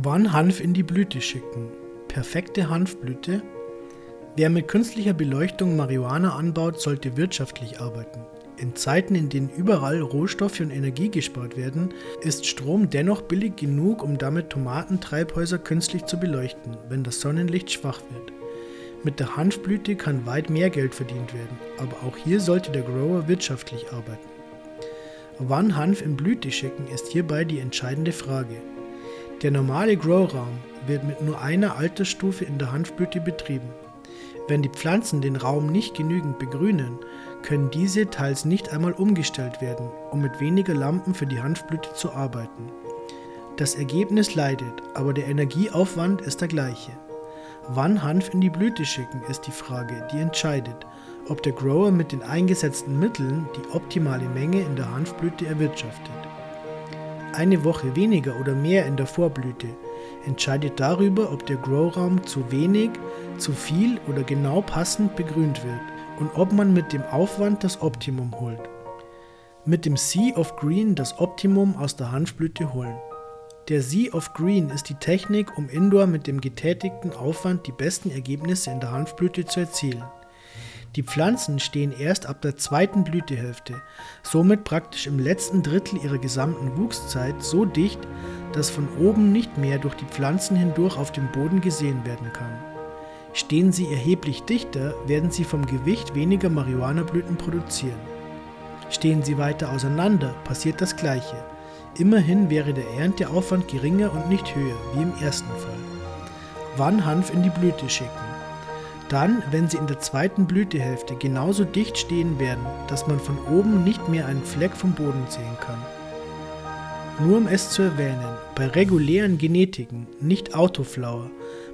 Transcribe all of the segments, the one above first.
Wann Hanf in die Blüte schicken? Perfekte Hanfblüte? Wer mit künstlicher Beleuchtung Marihuana anbaut, sollte wirtschaftlich arbeiten. In Zeiten, in denen überall Rohstoffe und Energie gespart werden, ist Strom dennoch billig genug, um damit Tomatentreibhäuser künstlich zu beleuchten, wenn das Sonnenlicht schwach wird. Mit der Hanfblüte kann weit mehr Geld verdient werden, aber auch hier sollte der Grower wirtschaftlich arbeiten. Wann Hanf in Blüte schicken, ist hierbei die entscheidende Frage. Der normale Growraum wird mit nur einer Altersstufe in der Hanfblüte betrieben. Wenn die Pflanzen den Raum nicht genügend begrünen, können diese teils nicht einmal umgestellt werden, um mit weniger Lampen für die Hanfblüte zu arbeiten. Das Ergebnis leidet, aber der Energieaufwand ist der gleiche. Wann Hanf in die Blüte schicken, ist die Frage, die entscheidet, ob der Grower mit den eingesetzten Mitteln die optimale Menge in der Hanfblüte erwirtschaftet. Eine Woche weniger oder mehr in der Vorblüte entscheidet darüber, ob der Growraum zu wenig, zu viel oder genau passend begrünt wird und ob man mit dem Aufwand das Optimum holt. Mit dem Sea of Green das Optimum aus der Hanfblüte holen. Der Sea of Green ist die Technik, um indoor mit dem getätigten Aufwand die besten Ergebnisse in der Hanfblüte zu erzielen. Die Pflanzen stehen erst ab der zweiten Blütehälfte, somit praktisch im letzten Drittel ihrer gesamten Wuchszeit so dicht, dass von oben nicht mehr durch die Pflanzen hindurch auf dem Boden gesehen werden kann. Stehen sie erheblich dichter, werden sie vom Gewicht weniger Marihuanablüten produzieren. Stehen sie weiter auseinander, passiert das Gleiche. Immerhin wäre der Ernteaufwand geringer und nicht höher, wie im ersten Fall. Wann Hanf in die Blüte schicken? Dann, wenn sie in der zweiten Blütehälfte genauso dicht stehen werden, dass man von oben nicht mehr einen Fleck vom Boden sehen kann. Nur um es zu erwähnen, bei regulären Genetiken, nicht Autoflower,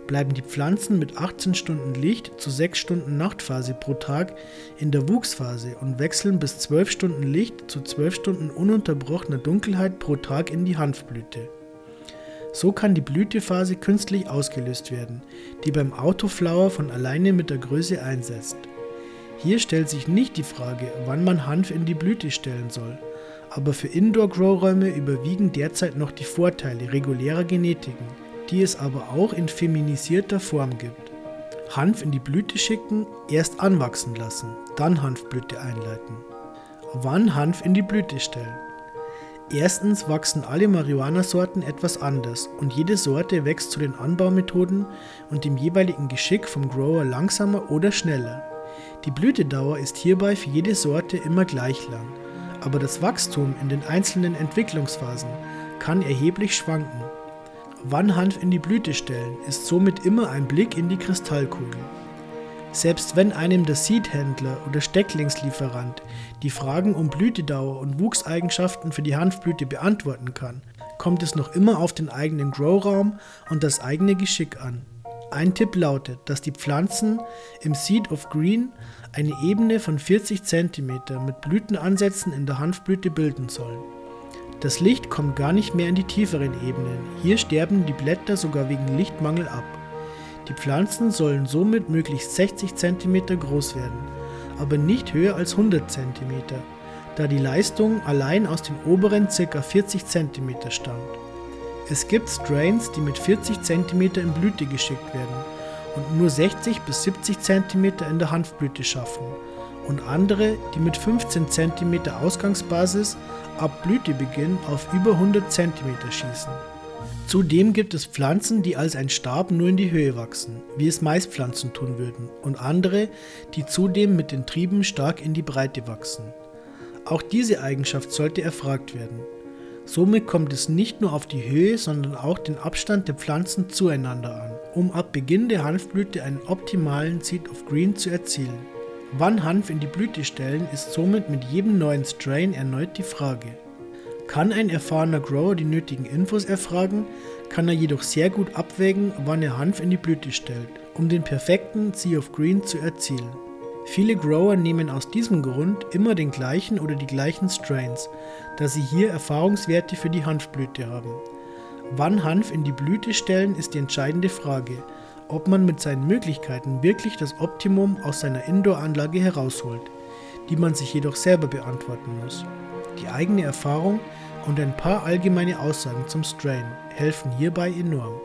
bleiben die Pflanzen mit 18 Stunden Licht zu 6 Stunden Nachtphase pro Tag in der Wuchsphase und wechseln bis 12 Stunden Licht zu 12 Stunden ununterbrochener Dunkelheit pro Tag in die Hanfblüte. So kann die Blütephase künstlich ausgelöst werden, die beim Autoflower von alleine mit der Größe einsetzt. Hier stellt sich nicht die Frage, wann man Hanf in die Blüte stellen soll, aber für Indoor-Growräume überwiegen derzeit noch die Vorteile regulärer Genetiken, die es aber auch in feminisierter Form gibt. Hanf in die Blüte schicken, erst anwachsen lassen, dann Hanfblüte einleiten. Wann Hanf in die Blüte stellen? Erstens wachsen alle Marihuana-Sorten etwas anders und jede Sorte wächst zu den Anbaumethoden und dem jeweiligen Geschick vom Grower langsamer oder schneller. Die Blütedauer ist hierbei für jede Sorte immer gleich lang, aber das Wachstum in den einzelnen Entwicklungsphasen kann erheblich schwanken. Wann Hanf in die Blüte stellen, ist somit immer ein Blick in die Kristallkugel. Selbst wenn einem der Seedhändler oder Stecklingslieferant die Fragen um Blütedauer und Wuchseigenschaften für die Hanfblüte beantworten kann, kommt es noch immer auf den eigenen Growraum und das eigene Geschick an. Ein Tipp lautet, dass die Pflanzen im Seed of Green eine Ebene von 40 cm mit Blütenansätzen in der Hanfblüte bilden sollen. Das Licht kommt gar nicht mehr in die tieferen Ebenen, hier sterben die Blätter sogar wegen Lichtmangel ab. Die Pflanzen sollen somit möglichst 60 cm groß werden, aber nicht höher als 100 cm, da die Leistung allein aus den oberen ca. 40 cm stammt. Es gibt Strains, die mit 40 cm in Blüte geschickt werden und nur 60 bis 70 cm in der Hanfblüte schaffen und andere, die mit 15 cm Ausgangsbasis ab Blütebeginn auf über 100 cm schießen. Zudem gibt es Pflanzen, die als ein Stab nur in die Höhe wachsen, wie es Maispflanzen tun würden, und andere, die zudem mit den Trieben stark in die Breite wachsen. Auch diese Eigenschaft sollte erfragt werden. Somit kommt es nicht nur auf die Höhe, sondern auch den Abstand der Pflanzen zueinander an, um ab Beginn der Hanfblüte einen optimalen Seed of Green zu erzielen. Wann Hanf in die Blüte stellen, ist somit mit jedem neuen Strain erneut die Frage. Kann ein erfahrener Grower die nötigen Infos erfragen, kann er jedoch sehr gut abwägen, wann er Hanf in die Blüte stellt, um den perfekten Sea of Green zu erzielen. Viele Grower nehmen aus diesem Grund immer den gleichen oder die gleichen Strains, da sie hier Erfahrungswerte für die Hanfblüte haben. Wann Hanf in die Blüte stellen ist die entscheidende Frage, ob man mit seinen Möglichkeiten wirklich das Optimum aus seiner Indoor-Anlage herausholt, die man sich jedoch selber beantworten muss. Die eigene Erfahrung und ein paar allgemeine Aussagen zum Strain helfen hierbei enorm.